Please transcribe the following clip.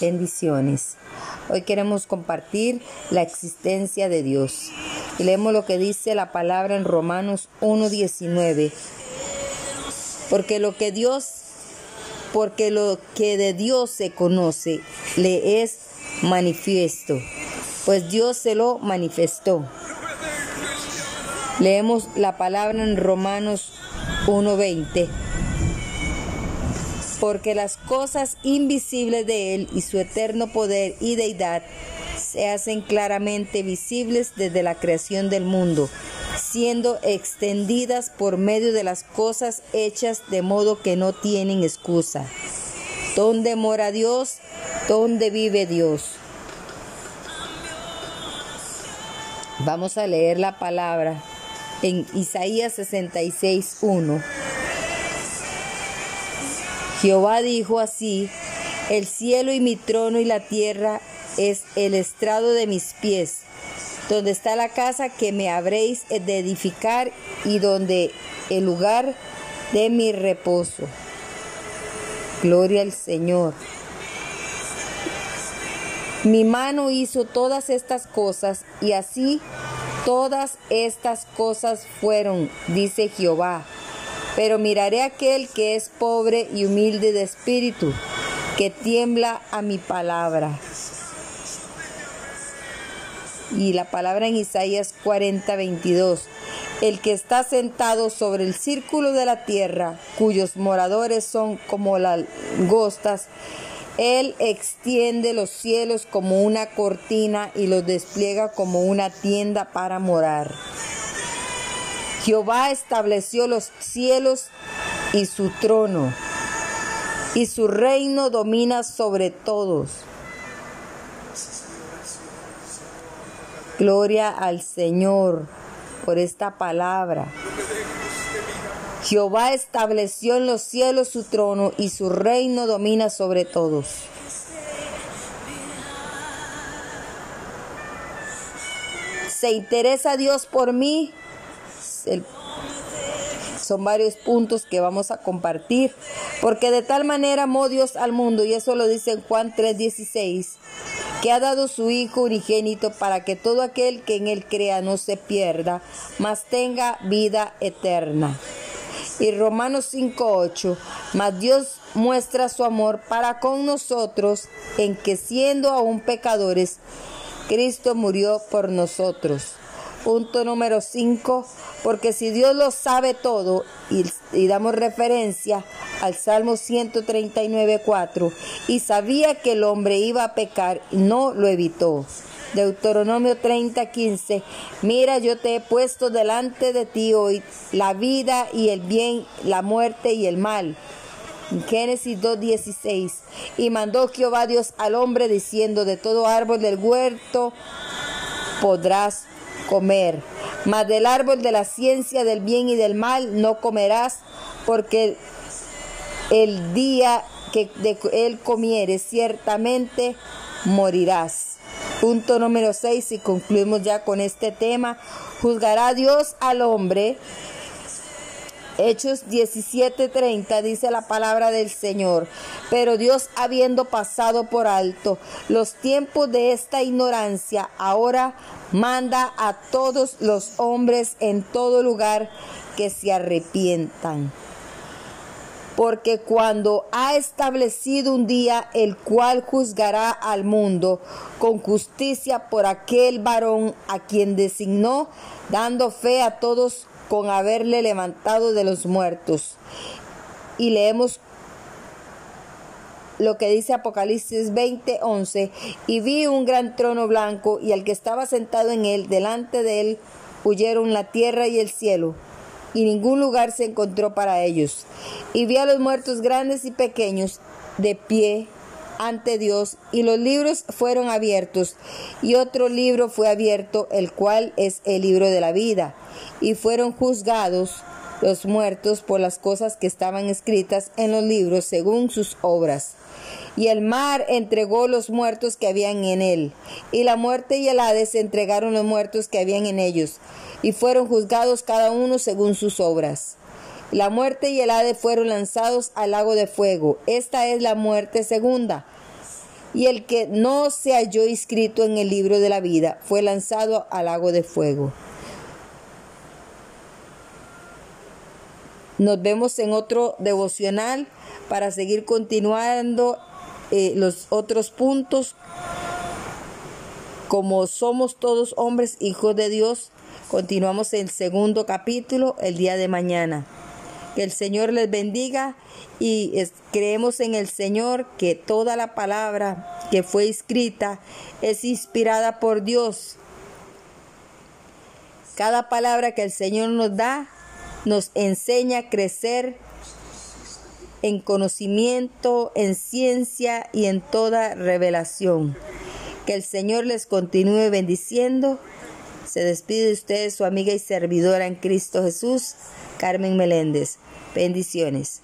Bendiciones. Hoy queremos compartir la existencia de Dios. Leemos lo que dice la palabra en Romanos 1.19. Porque lo que Dios, porque lo que de Dios se conoce, le es manifiesto, pues Dios se lo manifestó. Leemos la palabra en Romanos 1.20 porque las cosas invisibles de Él y su eterno poder y deidad se hacen claramente visibles desde la creación del mundo, siendo extendidas por medio de las cosas hechas de modo que no tienen excusa. ¿Dónde mora Dios? ¿Dónde vive Dios? Vamos a leer la palabra en Isaías 66.1. Jehová dijo así, el cielo y mi trono y la tierra es el estrado de mis pies, donde está la casa que me habréis de edificar y donde el lugar de mi reposo. Gloria al Señor. Mi mano hizo todas estas cosas y así todas estas cosas fueron, dice Jehová pero miraré a aquel que es pobre y humilde de espíritu, que tiembla a mi palabra. Y la palabra en Isaías 40, 22. El que está sentado sobre el círculo de la tierra, cuyos moradores son como las langostas, él extiende los cielos como una cortina y los despliega como una tienda para morar. Jehová estableció los cielos y su trono, y su reino domina sobre todos. Gloria al Señor por esta palabra. Jehová estableció en los cielos su trono y su reino domina sobre todos. ¿Se interesa Dios por mí? Son varios puntos que vamos a compartir. Porque de tal manera amó Dios al mundo, y eso lo dice en Juan 3:16, que ha dado su Hijo unigénito para que todo aquel que en él crea no se pierda, mas tenga vida eterna. Y Romanos 5:8, mas Dios muestra su amor para con nosotros en que siendo aún pecadores, Cristo murió por nosotros. Punto número 5, porque si Dios lo sabe todo, y, damos referencia al Salmo 139, 4, y sabía que el hombre iba a pecar, no lo evitó. Deuteronomio 30, 15, mira yo te he puesto delante de ti hoy la vida y el bien, la muerte y el mal. Génesis 2.16. Y mandó Jehová Dios al hombre diciendo, de todo árbol del huerto podrás comer. Mas del árbol de la ciencia del bien y del mal no comerás, porque el día que de él comieres ciertamente morirás. Punto número 6 y concluimos ya con este tema. Juzgará Dios al hombre Hechos 17:30 dice la palabra del Señor, pero Dios habiendo pasado por alto los tiempos de esta ignorancia, ahora manda a todos los hombres en todo lugar que se arrepientan. Porque cuando ha establecido un día el cual juzgará al mundo con justicia por aquel varón a quien designó, dando fe a todos con haberle levantado de los muertos. Y leemos lo que dice Apocalipsis 20:11, y vi un gran trono blanco y al que estaba sentado en él, delante de él huyeron la tierra y el cielo, y ningún lugar se encontró para ellos. Y vi a los muertos grandes y pequeños de pie ante Dios, y los libros fueron abiertos, y otro libro fue abierto, el cual es el libro de la vida, y fueron juzgados los muertos por las cosas que estaban escritas en los libros según sus obras. Y el mar entregó los muertos que habían en él, y la muerte y el Hades entregaron los muertos que habían en ellos, y fueron juzgados cada uno según sus obras. La muerte y el Hades fueron lanzados al lago de fuego. Esta es la muerte segunda. y el que no se halló inscrito en el libro de la vida fue lanzado al lago de fuego. Nos vemos en otro devocional para seguir continuando eh, los otros puntos. Como somos todos hombres, hijos de Dios, continuamos el segundo capítulo el día de mañana. Que el Señor les bendiga y creemos en el Señor que toda la palabra que fue escrita es inspirada por Dios. Cada palabra que el Señor nos da nos enseña a crecer en conocimiento, en ciencia y en toda revelación. Que el Señor les continúe bendiciendo. Se despide de ustedes su amiga y servidora en Cristo Jesús, Carmen Meléndez. Bendiciones.